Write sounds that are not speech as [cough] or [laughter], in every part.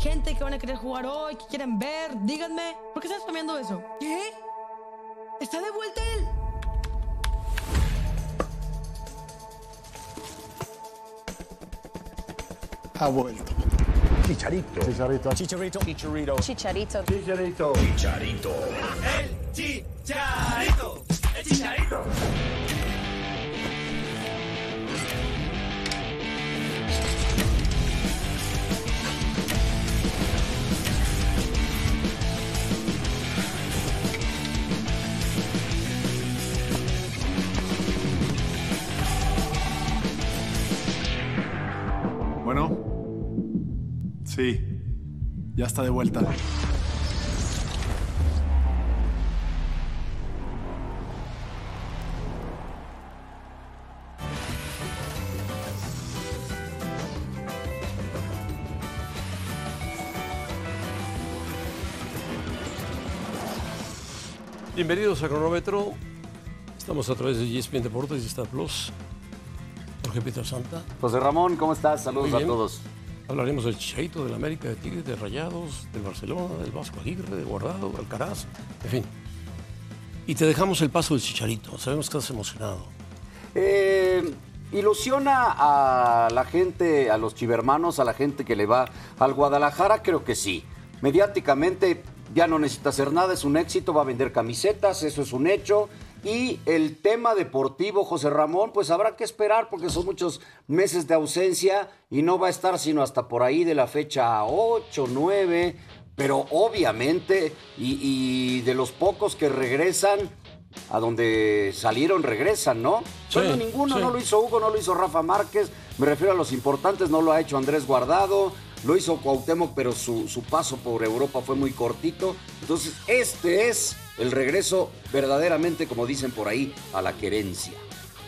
Gente que van a querer jugar hoy, que quieren ver, díganme, ¿por qué estás spameando eso? ¿Qué? ¿Está de vuelta él? Ha vuelto. Chicharito. Chicharito. Chicharito. Chicharito. Chicharito. Chicharito. Chicharito. El chicharito. El chicharito. Sí. Ya está de vuelta. Bienvenidos a Cronómetro. Estamos a través de ESPN Deportes y Star Plus. Jorge Peter Santa. José Ramón, ¿cómo estás? Saludos a todos. Hablaremos del Chicharito, del América, de Tigres, de Rayados, del Barcelona, del Vasco Aguirre, de Guardado, de Alcaraz, en fin. Y te dejamos el paso del Chicharito. Sabemos que estás emocionado. Eh, ¿Ilusiona a la gente, a los chivermanos, a la gente que le va al Guadalajara? Creo que sí. Mediáticamente ya no necesita hacer nada, es un éxito, va a vender camisetas, eso es un hecho. Y el tema deportivo, José Ramón, pues habrá que esperar porque son muchos meses de ausencia y no va a estar sino hasta por ahí de la fecha 8, 9. Pero obviamente, y, y de los pocos que regresan, a donde salieron regresan, ¿no? Sí, Bueno, ninguno, sí. no lo hizo Hugo, no lo hizo Rafa Márquez, me refiero a los importantes, no lo ha hecho Andrés Guardado, lo hizo Cuauhtémoc, pero su, su paso por Europa fue muy cortito. Entonces, este es el regreso verdaderamente, como dicen por ahí, a la querencia.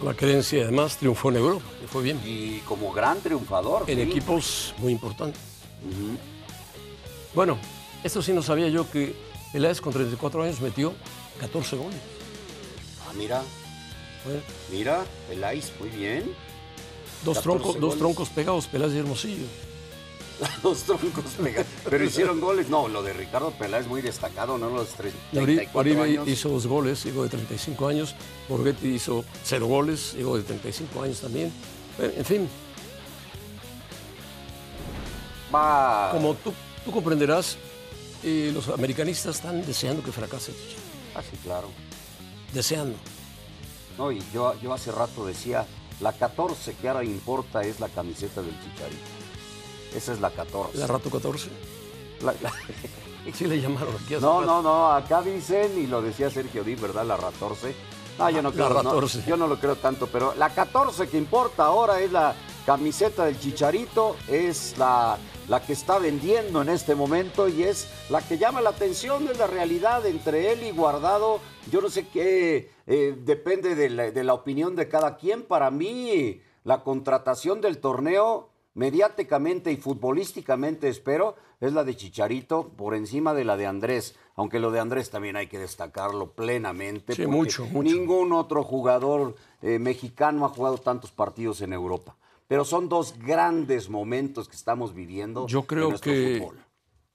La creencia, además, triunfó en Europa, que fue bien. Y como gran triunfador. En sí. equipos muy importantes. Bueno, esto sí no sabía yo que Peláez con 34 años metió 14 goles. Ah, mira, Bueno, mira, Peláez, muy bien. dos, 14 troncos, dos troncos pegados, Peláez y Hermosillo. [laughs] Dos troncos pegados. Pero hicieron goles. No, lo de Ricardo Peláez muy destacado, ¿no? Los tres- Y Ori- 34 Oribe años. hizo dos goles, llegó de 35 años. Borghetti hizo cero goles, llegó de 35 años también. Eh, En fin, Va. como tú, tú comprenderás, eh, los americanistas están deseando que fracase. Ah, sí, claro. Deseando. No, y yo, yo hace rato decía, la 14 que ahora importa es la camiseta del Chicharito. Esa es la 14. La Rato 14. La- la- [laughs] Sí le llamaron aquí No, rato. no, no, acá dicen, y lo decía Sergio Di, ¿verdad? La 14. No, yo no La creo, no, 14. yo no lo creo tanto, pero la 14 que importa ahora es la camiseta del Chicharito, es la, la que está vendiendo en este momento y es la que llama la atención, es la realidad entre él y Guardado. Yo no sé qué, eh, depende de la, de la opinión de cada quien. Para mí, la contratación del torneo mediáticamente y futbolísticamente espero, es la de Chicharito por encima de la de Andrés, aunque lo de Andrés también hay que destacarlo plenamente. Sí, porque mucho, mucho. Ningún otro jugador eh, mexicano ha jugado tantos partidos en Europa. Pero son dos grandes momentos que estamos viviendo Yo en creo nuestro que fútbol.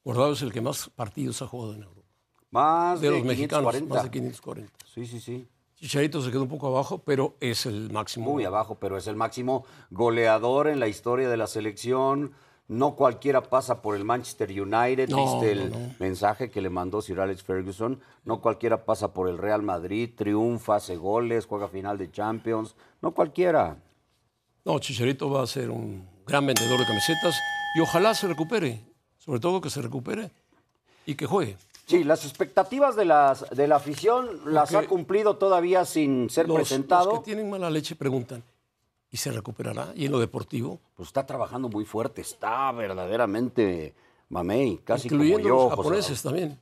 Guardado es el que más partidos ha jugado en Europa. Más De de, los mexicanos, 540. más de 540. Sí, sí, sí. Chicharito se quedó un poco abajo, pero es el máximo. Muy abajo, pero es el máximo goleador en la historia de la selección. No cualquiera pasa por el Manchester United. No, ¿Viste el no, no. mensaje que le mandó Sir Alex Ferguson? No cualquiera pasa por el Real Madrid, triunfa, hace goles, juega final de Champions. No cualquiera. No, Chicharito va a ser un gran vendedor de camisetas Y ojalá se recupere, sobre todo que se recupere y que juegue. Sí, las expectativas de, las, de la afición las ha cumplido todavía sin ser Los, presentado. los que tienen mala leche preguntan, ¿y se recuperará? ¿Y en lo deportivo? Pues está trabajando muy fuerte, está verdaderamente mamey, casi Incluyendo como yo. los José japoneses también.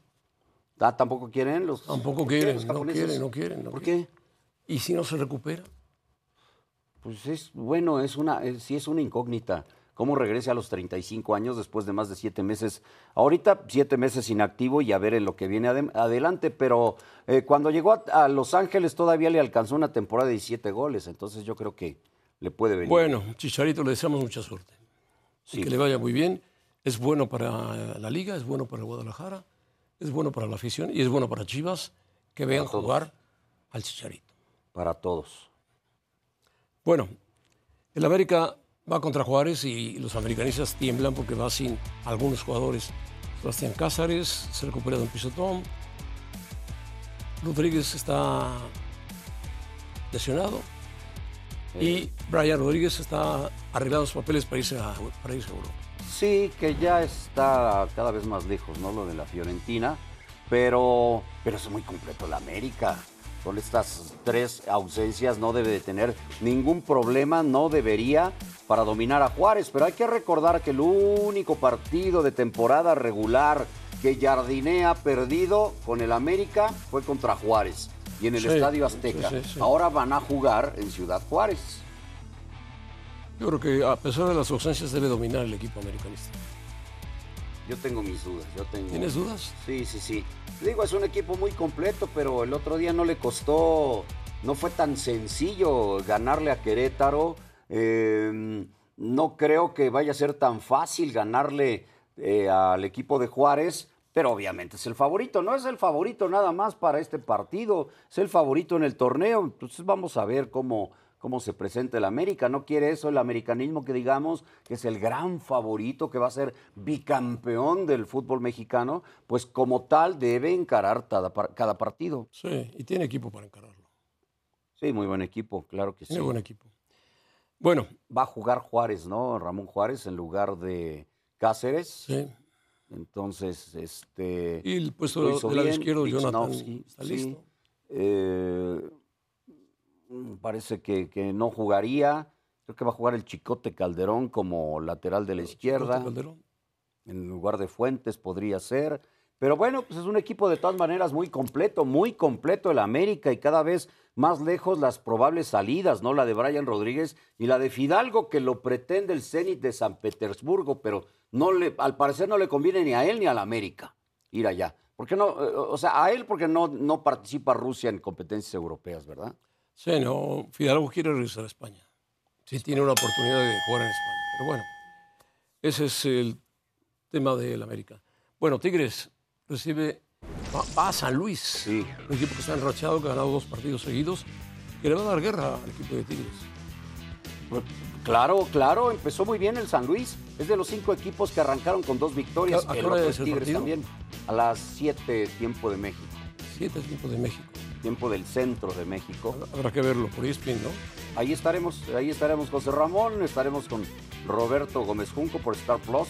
Ah, tampoco quieren los. Tampoco ¿por qué quieren, los no quieren, no quieren. no ¿Por quieren. qué? ¿Y si no se recupera? Pues es bueno, es una, es- sí es una incógnita. ¿Cómo regrese a los 35 años después de más de siete meses? Ahorita siete meses inactivo y a ver en lo que viene adelante, pero eh, cuando llegó a, a Los Ángeles todavía le alcanzó una temporada de 17 goles, entonces yo creo que le puede venir. Bueno, Chicharito, le deseamos mucha suerte. Sí. Que le vaya muy bien. Es bueno para la liga, es bueno para el Guadalajara, es bueno para la afición y es bueno para Chivas que vean jugar al Chicharito. Para todos. Bueno, el América va contra Juárez y los americanistas tiemblan porque va sin algunos jugadores. Sebastián Cázares se recupera de un pisotón. Rodríguez está lesionado. Y Brian Rodríguez está arreglando sus papeles para irse a, para irse a Europa. Sí, que ya está cada vez más lejos, ¿no? Lo de la Fiorentina, pero, pero es muy completo la América. Con estas tres ausencias no debe de tener ningún problema, no debería para dominar a Juárez, pero hay que recordar que el único partido de temporada regular que Jardiné ha perdido con el América fue contra Juárez y en el Sí, Estadio Azteca. sí, sí, sí. Ahora van a jugar en Ciudad Juárez. Yo creo que a pesar de las ausencias debe dominar el equipo americanista. Yo tengo mis dudas, yo tengo... ¿Tienes dudas? Sí, sí, sí. Digo, es un equipo muy completo, pero el otro día no le costó, no fue tan sencillo ganarle a Querétaro. Eh, no creo que vaya a ser tan fácil ganarle eh, al equipo de Juárez, pero obviamente es el favorito. No es el favorito nada más para este partido, es el favorito en el torneo. Entonces vamos a ver cómo, cómo se presenta el América. No quiere eso el americanismo que digamos que es el gran favorito, que va a ser bicampeón del fútbol mexicano, pues como tal debe encarar cada, par- cada partido. Sí, y tiene equipo para encararlo. Sí, muy buen equipo, claro que sí. Tiene buen equipo. Bueno, Va a jugar Juárez, ¿no? Ramón Juárez en lugar de Cáceres. sí. Entonces, este. Y el puesto de- lado bien, izquierdo, Jonathan, está sí. listo. Eh, parece que, que no jugaría. Creo que va a jugar el Chicote Calderón como lateral de la izquierda. Chicote Calderón. En lugar de Fuentes podría ser. Pero bueno, pues es un equipo de todas maneras muy completo, muy completo el América y cada vez más lejos las probables salidas, ¿no? La de Brian Rodríguez y la de Fidalgo, que lo pretende el Zenit de San Petersburgo, pero no le, al parecer no le conviene ni a él ni al América ir allá. ¿Por qué no? Eh, O sea, a él porque no, no participa Rusia en competencias europeas, ¿verdad? Sí, no, Fidalgo quiere regresar a España. Sí tiene una oportunidad de jugar en España. Pero bueno, ese es el tema del América. Bueno, Tigres recibe, va, a San Luis. Sí. Un equipo que está enrachado, que ha ganado dos partidos seguidos, que le va a dar guerra al equipo de Tigres. Pues, claro, claro, empezó muy bien el San Luis. Es de los cinco equipos que arrancaron con dos victorias. ¿A- el otro es Tigres partido? también. A las 7, tiempo de México. Siete equipos de México. Tiempo del centro de México. Habrá que verlo por ESPN, ¿no? Ahí estaremos, ahí estaremos José Ramón, estaremos con Roberto Gómez Junco por Star Plus,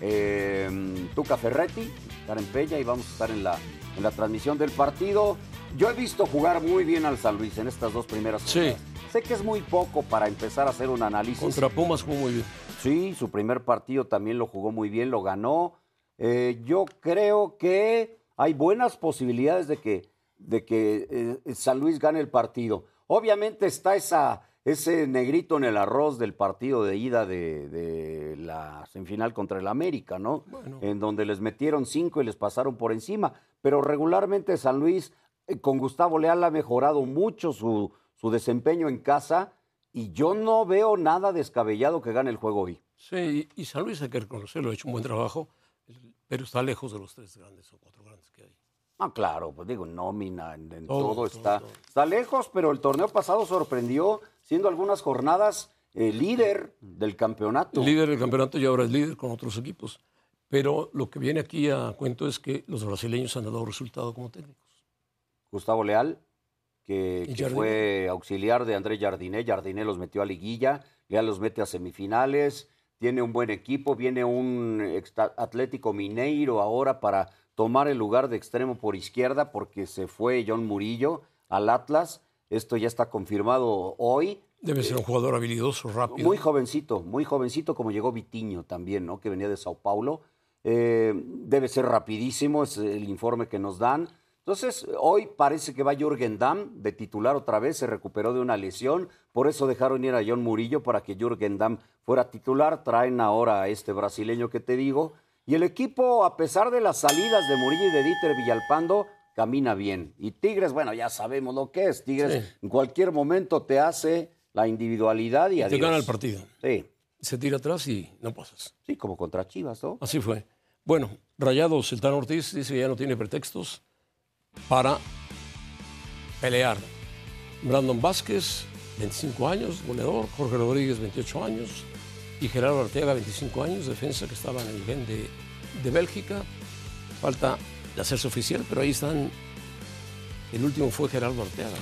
eh, Tuca Ferretti, Karen Peña y vamos a estar en la, en la transmisión del partido. Yo he visto jugar muy bien al San Luis en estas dos primeras Sí. jornadas. Sé que es muy poco para empezar a hacer un análisis. Contra Pumas jugó muy bien. Sí, su primer partido también lo jugó muy bien, lo ganó. Eh, yo creo que hay buenas posibilidades de que, de que eh, San Luis gane el partido. Obviamente está esa, ese negrito en el arroz del partido de ida de, de la semifinal contra el América, ¿no? Bueno. En donde les metieron cinco y les pasaron por encima. Pero regularmente San Luis, eh, con Gustavo Leal, ha mejorado mucho su, su desempeño en casa y yo no veo nada descabellado que gane el juego hoy. Sí, y y San Luis hay que reconocerlo, ha hecho un buen trabajo, pero está lejos de los tres grandes o cuatro grandes que hay. Ah, claro, pues digo, nómina, en, en Todo, todo, todo, está, todo. está lejos, pero el torneo pasado sorprendió, siendo algunas jornadas eh, líder del campeonato. Líder del campeonato y ahora es líder con otros equipos. Pero lo que viene aquí a cuento es que los brasileños han dado resultado como técnicos. Gustavo Leal, que, fue auxiliar de Andrés Jardiné. Jardiné los metió a liguilla, Leal los mete a semifinales. tiene un buen equipo, viene un Atlético Mineiro ahora para tomar el lugar de extremo por izquierda porque se fue John Murillo al Atlas. Esto ya está confirmado hoy. Debe ser un jugador habilidoso, rápido. Muy jovencito, muy jovencito como llegó Vitiño también, ¿no? Que venía de Sao Paulo. Eh, debe ser rapidísimo, es el informe que nos dan. Entonces, hoy parece que va Jürgen Damm de titular otra vez, se recuperó de una lesión, por eso dejaron ir a John Murillo para que Jürgen Damm fuera titular. Traen ahora a este brasileño que te digo. Y el equipo, a pesar de las salidas de Murillo y de Dieter Villalpando, camina bien. Y Tigres, bueno, ya sabemos lo que es. Tigres Sí. en cualquier momento te hace la individualidad y Te adiós. gana el partido. Sí, Se tira atrás y no pasas. sí, como contra Chivas, ¿no? Así fue. Bueno, Rayados, el Tan Ortiz dice que ya no tiene pretextos para pelear. Brandon Vázquez, 25 años, goleador. Jorge Rodríguez, 28 años. Y Gerardo Arteaga, 25 años, defensa que estaba en el gen de, de Bélgica. Falta de hacerse oficial, pero ahí están. El último fue Gerardo Arteaga.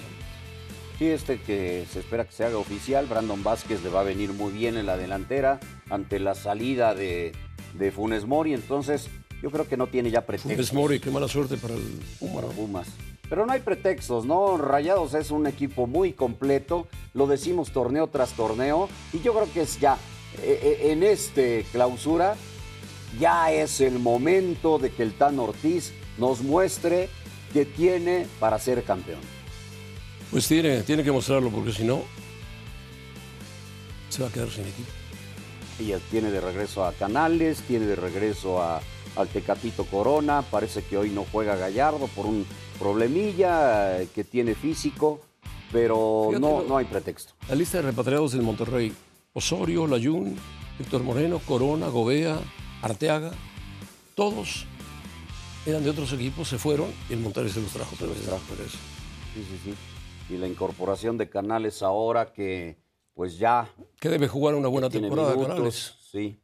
Sí, este que se espera que se haga oficial. Brandon Vázquez le va a venir muy bien en la delantera ante la salida de, de Funes Mori. Entonces, yo creo que no tiene ya Funes pretextos. Mori, qué mala suerte para el Puma. Pumas. Pero no hay pretextos, ¿no? Rayados es un equipo muy completo, lo decimos torneo tras torneo, y yo creo que es ya, en este clausura, ya es el momento de que el Tan Ortiz nos muestre que tiene para ser campeón. Pues tiene, tiene que mostrarlo, porque si no, se va a quedar sin equipo. Ya tiene de regreso a Canales, tiene de regreso a, al Tecatito Corona, parece que hoy no juega Gallardo por un problemilla eh, que tiene físico, pero Fíjate, no, lo- no hay pretexto. La lista de repatriados del Monterrey. Osorio, Layún, Víctor Moreno, Corona, Gobea, Arteaga. Todos eran de otros equipos, se fueron y el Monterrey se los trajo. otra vez. Por eso. Sí, sí, sí. Y la incorporación de Canales ahora que pues ya Que debe jugar una buena temporada, minutos. Canales. Sí,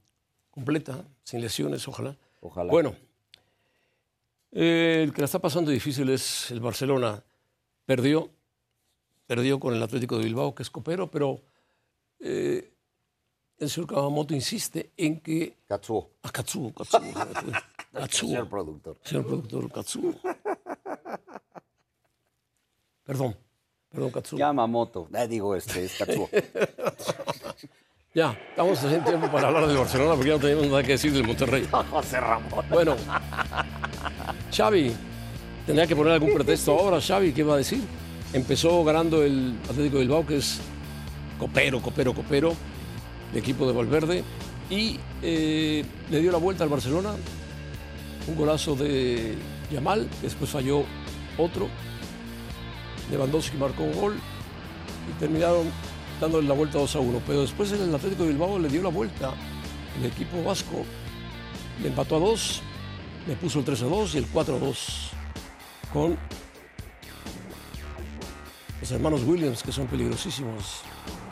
Completa, sin lesiones, ojalá. ojalá. Bueno, eh, el que la está pasando difícil es el Barcelona. Perdió, perdió con el Atlético de Bilbao, que es copero, pero eh, el señor Kawamoto insiste en que... Katsuo, A Katsuo, Katsuo. [laughs] Katsuo. señor productor. Señor productor, Katsuo. Perdón, perdón, Katsuo. Ya, Yamamoto, eh, digo este, es Katsuo. [laughs] estamos en tiempo para hablar del Barcelona porque ya no tenemos nada que decir del Monterrey. [laughs] José Ramón. Bueno, Xavi, tendría que poner algún pretexto ahora. Xavi, ¿qué va a decir? Empezó ganando el Atlético de Bilbao, que es copero, copero, copero, el equipo de Valverde, y eh, le dio la vuelta al Barcelona. Un golazo de Yamal, después falló otro. Lewandowski marcó un gol y terminaron dándole la vuelta 2 a 1. Pero después el Atlético de Bilbao le dio la vuelta. El equipo vasco le empató a 2, le puso el 3 a 2 y el 4 a 2 con los hermanos Williams, que son peligrosísimos,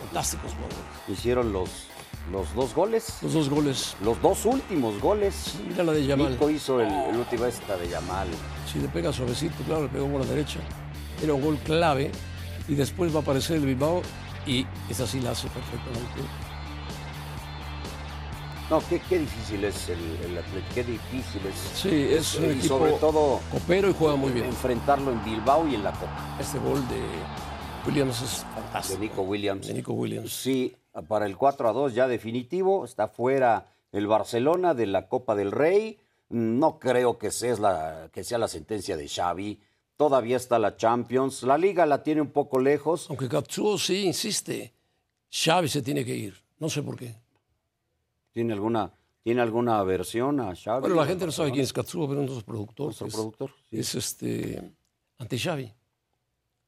fantásticos jugadores. Hicieron los, los dos goles, Los dos goles. los dos últimos goles. Mira la de Yamal. Nico hizo el, el último esta de Yamal. Si le pega suavecito, claro, le pegó por la derecha. Era un gol clave y después va a aparecer el Bilbao y esa sí la hace perfectamente. No, qué, qué difícil es el, el Atlético, qué difícil es. Sí, es un y equipo sobre todo copero y juega muy bien. enfrentarlo en Bilbao y en la Copa. Este gol de Williams es De fantástico. Nico Williams. De Nico Williams. Sí, para el 4 a 2 ya definitivo, está fuera el Barcelona de la Copa del Rey. No creo que sea la, que sea la sentencia de Xavi. Todavía está la Champions. La liga la tiene un poco lejos. Aunque Katsuo sí insiste, Xavi se tiene que ir. No sé por qué. ¿Tiene alguna, ¿tiene alguna aversión a Xavi? Bueno, la gente no sabe quién es Katsuo, pero es nuestro productor. Nuestro es, productor. sí. es este anti Xavi.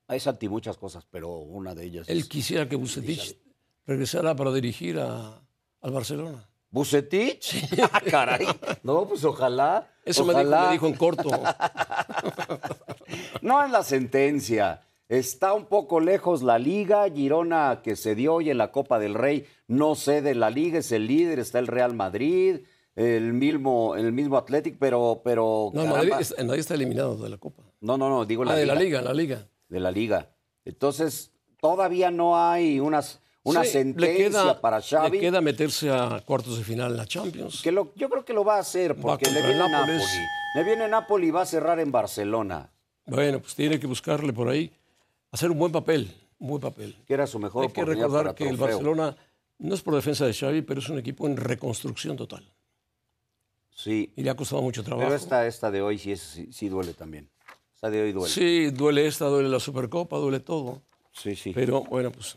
Es anti muchas cosas, pero una de ellas Él es... quisiera que Bucetich regresara para dirigir a- al Barcelona. ¿Bucetich? [laughs] Ah, caray. No, pues ojalá. Eso me dijo, ojalá. me dijo en corto. [laughs] No es la sentencia. Está un poco lejos la liga. Girona, que se dio hoy en la Copa del Rey, no cede la liga, es el líder. Está el Real Madrid, el mismo, el mismo Athletic, pero. pero No. Madrid, Madrid está eliminado de la Copa. no, no, no, digo la Ah, de la Liga, la Liga. De la liga. Entonces, todavía no hay unas, una Sí, sentencia para Xavi. Le queda meterse a cuartos de final en la Champions. Que lo- yo creo que lo va a hacer porque le contra viene el Napoli. Nápoles. Le viene Napoli y va a cerrar en Barcelona, Bueno, pues tiene que buscarle por ahí, hacer un buen papel, un buen papel. que era su mejor Hay que recordar para que el. Barcelona no es por defensa de Xavi, pero es un equipo en reconstrucción total. Sí, Y le ha costado mucho trabajo. pero esta, esta de hoy sí, es, sí, sí duele también. Esta de hoy duele. Sí, duele esta, duele la Supercopa, duele todo. sí. sí. Pero bueno, pues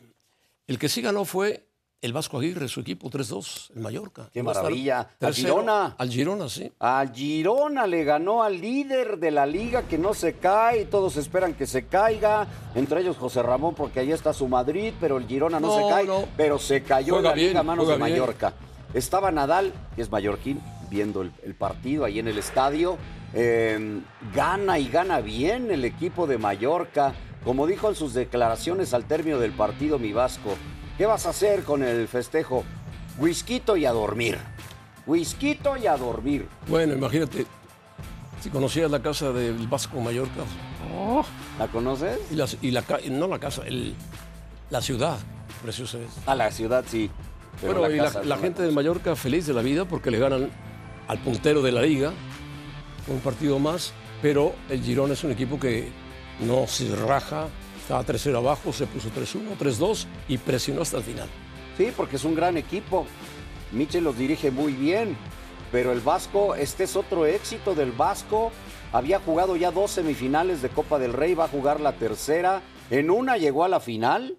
el que sí ganó fue el Vasco Aguirre, su equipo 3-2, el Mallorca. Qué maravilla. ¿Al. Girona? Al Girona, sí. Al Girona le ganó al líder de la liga que no se cae, todos esperan que se caiga, entre ellos José Ramón porque ahí está su Madrid, pero el Girona no, No, se cae, no. pero se cayó en la liga a manos de bien. Mallorca. Estaba Nadal, que es mallorquín, viendo el, el partido ahí en el estadio. Eh, gana y gana bien el equipo de Mallorca. Como dijo en sus declaraciones al término del partido, mi Vasco, ¿qué vas a hacer con el festejo? Whisquito y a dormir. Whisquito y a dormir. Bueno, imagínate, si conocías la casa del Vasco Mallorca, ¿La conoces? y la, y la ca- no la casa, el- la ciudad, preciosa es. A la ciudad sí. pero Bueno, y la, casa la gente de Mallorca feliz de la vida porque le ganan al puntero de la liga, un partido más, pero el Girona es un equipo que no se raja, estaba 3-0 abajo, se puso 3-1, 3-2 y presionó hasta el final. Sí, porque es un gran equipo. Michel los dirige muy bien. Pero el Vasco, este es otro éxito del Vasco. Había jugado ya dos semifinales de Copa del Rey, va a jugar la tercera. En una llegó a la final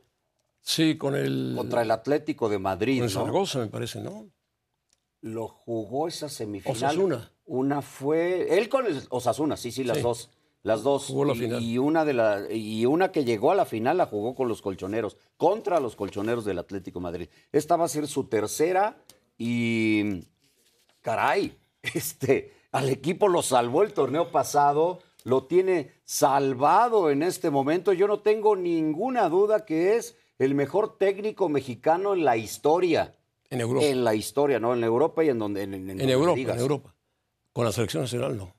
Sí, con el, contra el Atlético de Madrid. con el ¿no? Zaragoza, me parece, ¿no? Lo jugó esa semifinal. Osasuna. Una fue. Él con el Osasuna, sí, sí, las Sí. dos. Las dos. Jugó la y, final. y una de la, y una que llegó a la final la jugó con los colchoneros, contra los colchoneros del Atlético de Madrid. Esta va a ser su tercera y. Caray, [laughs] este, al equipo lo salvó el torneo pasado, lo tiene salvado en este momento. Yo no tengo ninguna duda que es el mejor técnico mexicano en la historia. En Europa. En la historia, ¿no? En Europa y en donde. En, en- en en donde Europa, digas. en Europa. Con la selección nacional no.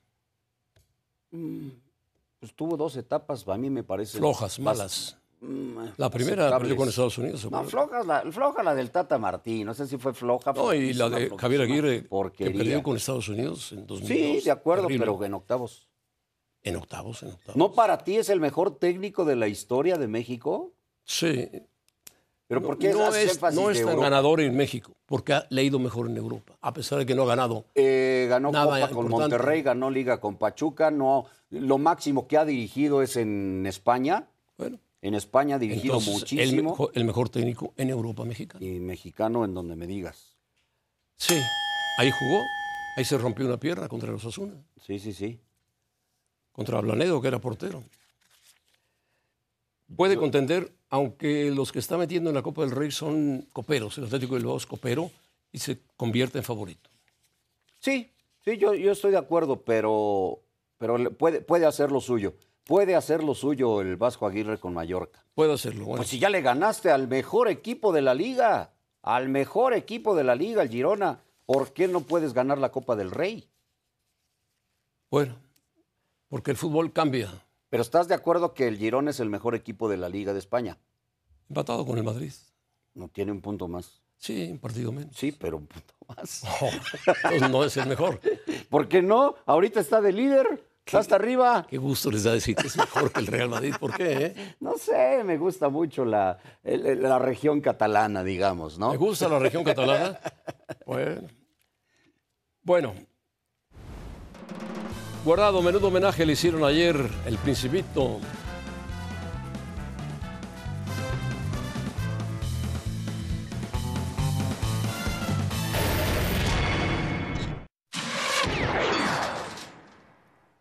Pues tuvo dos etapas, a mí me parece. Flojas, malas. mm, La primera aceptables. perdió con Estados Unidos. ¿se No, floja la, floja la del Tata Martín. No sé si fue floja. No, y la de Javier Aguirre, que perdió con Estados Unidos en 2002. Sí, de acuerdo, Terrible. pero en octavos. En octavos, en octavos. ¿No para ti es el mejor técnico de la historia de México? Sí. ¿Pero No- por qué no es, no es tan ganador en México, porque ha leído mejor en Europa, a pesar de que no ha ganado. Eh, ganó Copa con importante. Monterrey, ganó Liga con Pachuca. No, lo máximo que ha dirigido es en España. Bueno, En España ha dirigido entonces, el, muchísimo. mejor, el mejor técnico en Europa mexicana. Y mexicano en donde me digas. Sí, ahí jugó, ahí se rompió una pierna contra los Osasuna, Sí, sí, sí. contra Blanedo, que era portero. Puede contender, aunque los que está metiendo en la Copa del Rey son coperos, el Atlético de Bilbao es copero y se convierte en favorito. Sí, sí, yo, yo estoy de acuerdo, pero, pero puede, puede hacer lo suyo. Puede hacer lo suyo el Vasco Aguirre con Mallorca. Puede hacerlo. Bueno, Pues si ya le ganaste al mejor equipo de la liga, al mejor equipo de la liga, el Girona, ¿por qué no puedes ganar la Copa del Rey? bueno, porque el fútbol cambia. Pero ¿estás de acuerdo que el Girona es el mejor equipo de la liga de España? Empatado con el Madrid. No tiene un punto más. Sí, un partido menos. Sí, pero un punto más. Entonces no es el mejor. [laughs] ¿Por qué no? Ahorita está de líder, está hasta arriba. Qué gusto les da decir que es mejor que el Real Madrid. ¿Por qué? eh? No sé, me gusta mucho la, el- la región catalana, digamos, ¿no? ¿Me gusta la región catalana? Bueno. Bueno. Guardado, menudo homenaje le hicieron ayer el Principito.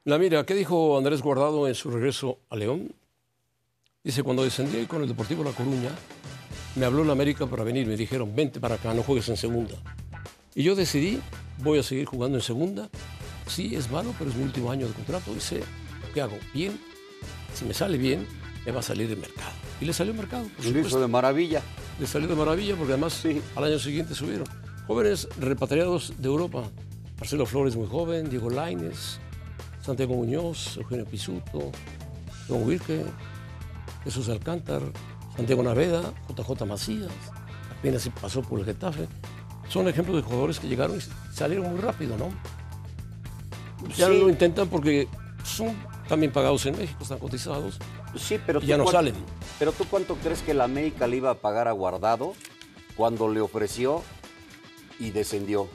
La mira, ¿qué dijo Andrés Guardado en su regreso a León? Dice, cuando descendí con el Deportivo La Coruña, me habló la América para venir, me dijeron, vente para acá, no juegues en segunda. Y yo decidí, voy a seguir jugando en segunda. Sí, es malo, pero es mi último año de contrato sé qué hago. Bien, si me sale bien, me va a salir el mercado. Y le salió el mercado, por Lo hizo de maravilla. Le salió de maravilla porque además Sí. al año siguiente subieron. Jóvenes repatriados de Europa. Marcelo Flores muy joven, Diego Laines, Santiago Muñoz, Eugenio Pisuto, Don Wilke, Jesús Alcántar, Santiago Naveda, JJ Macías, apenas se pasó por el Getafe. Son ejemplos de jugadores que llegaron y salieron muy rápido, ¿no? Ya Sí. lo intentan porque son también pagados en México, están cotizados. Sí, pero Y ya no salen. Pero tú cuánto crees que la América le iba a pagar a Guardado cuando le ofreció y descendió?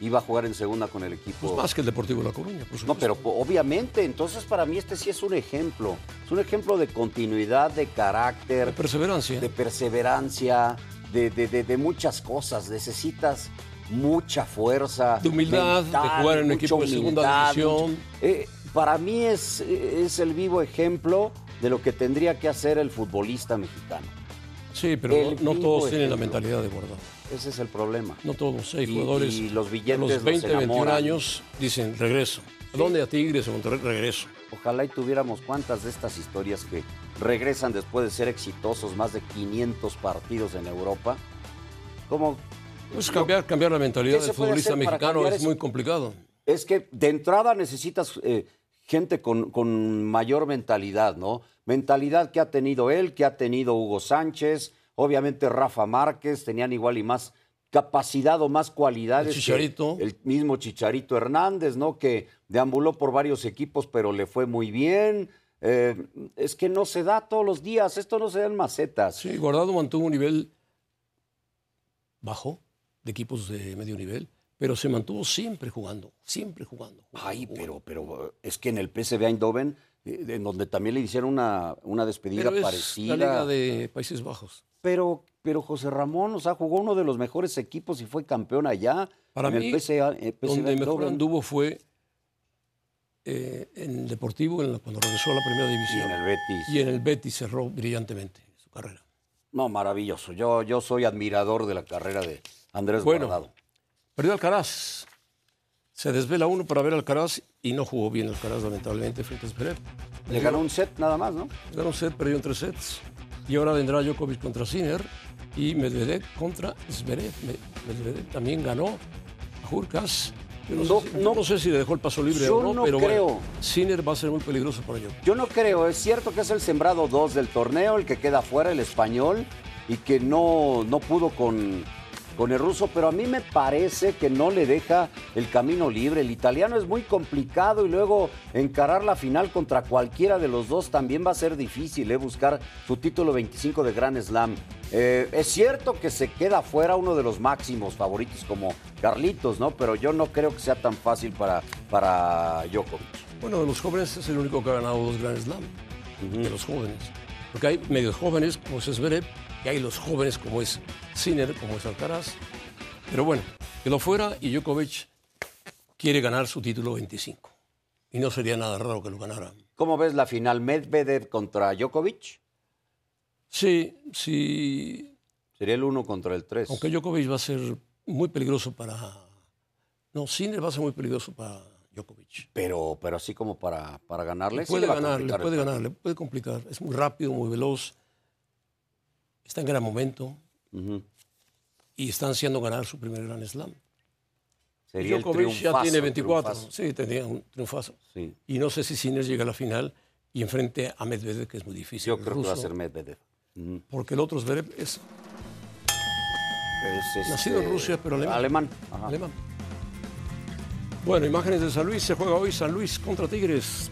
Iba a jugar en segunda con el equipo. Pues más que el Deportivo de La Coruña, por No, supuesto. pero po- obviamente, entonces para mí este sí es un ejemplo. Es un ejemplo de continuidad, de carácter, De perseverancia. de perseverancia, de, de- de- de muchas cosas. Necesitas mucha fuerza. De humildad, de jugar en un equipo de segunda división. Eh, para mí es, es el vivo ejemplo de lo que tendría que hacer el futbolista mexicano. Sí, pero el no, no todos tienen la mentalidad de guardado. Ese es el problema. No todos. Hay jugadores y los a billetes los los 20, 21 enamoran. años dicen regreso. ¿A dónde? A Tigres, a Monterrey, regreso. Ojalá y tuviéramos cuantas de estas historias que regresan después de ser exitosos, más de 500 partidos en Europa. Como Pues cambiar, cambiar la mentalidad ¿Qué del futbolista mexicano es eso? muy complicado. es que de entrada necesitas eh, gente con, con mayor mentalidad, ¿no? Mentalidad que ha tenido él, que ha tenido Hugo Sánchez, obviamente Rafa Márquez, tenían igual y más capacidad o más cualidades. El Chicharito. El mismo Chicharito Hernández, ¿no? Que deambuló por varios equipos, pero le fue muy bien. Eh, es que no se da todos los días, esto no se da en macetas. Sí, Guardado mantuvo un nivel bajo de equipos de medio nivel, pero se mantuvo siempre jugando, siempre jugando. jugando, Ay, jugando. pero, pero es que en el PSV Eindhoven, en donde también le hicieron una, una despedida Pero es parecida. la liga de Países Bajos. Pero, pero José Ramón, o sea, jugó uno de los mejores equipos y fue campeón allá. Para en mí, el eh, PSV Donde mejor anduvo fue eh, en el Deportivo, en la- cuando regresó a la primera Y división. en el Betis. Y en el Betis cerró brillantemente su carrera. No, maravilloso. Yo, yo soy admirador de la carrera de Andrés Bueno. Guardado. Perdió Alcaraz. Se desvela uno para ver a Alcaraz y no jugó bien Alcaraz, lamentablemente, frente a Zverev. Le ganó un set nada más, ¿no? Ganó un set, perdió en tres sets. Y ahora vendrá Djokovic contra Sinner y Medvedev contra Zverev. Me- Medvedev también ganó a. Yo no, No, sé, si- no. no sé si le dejó el paso libre Yo o no, no pero creo. bueno, Sinner va a ser muy peligroso para ello. Yo no creo, es cierto que es el sembrado 2 del torneo, el que queda fuera, el español, y que no, no pudo con, con el ruso, pero a mí me parece que no le deja el camino libre. El italiano es muy complicado y luego encarar la final contra cualquiera de los dos también va a ser difícil, ¿eh? buscar su título 25 de Grand Slam. Eh, es cierto que se queda fuera uno de los máximos favoritos como Carlitos, ¿no? Pero yo no creo que sea tan fácil para, para Djokovic. Bueno, de los jóvenes es el único que ha ganado dos Grand Slam. De los jóvenes. Porque hay medios jóvenes como Zverev y hay los jóvenes como es Sinner, como es Alcaraz. Pero bueno, quedó fuera y Djokovic quiere ganar su título 25. Y no sería nada raro que lo ganara. ¿Cómo ves la final Medvedev contra Djokovic? Sí, sí. Sería el 1 contra el 3. Aunque Djokovic va a ser muy peligroso para. No, Sinner va a ser muy peligroso para Djokovic. Pero, pero así como para, para ganarle. sí puede le va a ganar, le complicar el puede partido. ganar, le puede complicar. Es muy rápido, muy veloz. Está en gran momento. Y está ansiando ganar su primer Gran Slam. Sería Djokovic ya tiene el 24. triunfazo. Sí, tenía un triunfazo. Sí. Y no sé si Sinner llega a la final y enfrente a Medvedev, que es muy difícil. Yo creo que va a ser Medvedev. Porque el otro Zverev es Es, nacido en este, Rusia, pero alemán. Alemán. ajá. alemán. Bueno, imágenes de San Luis. Se juega hoy San Luis contra Tigres.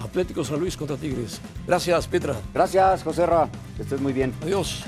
Atlético San Luis contra Tigres. Gracias, Petra. Gracias, José Ra. Que estés muy bien. Adiós.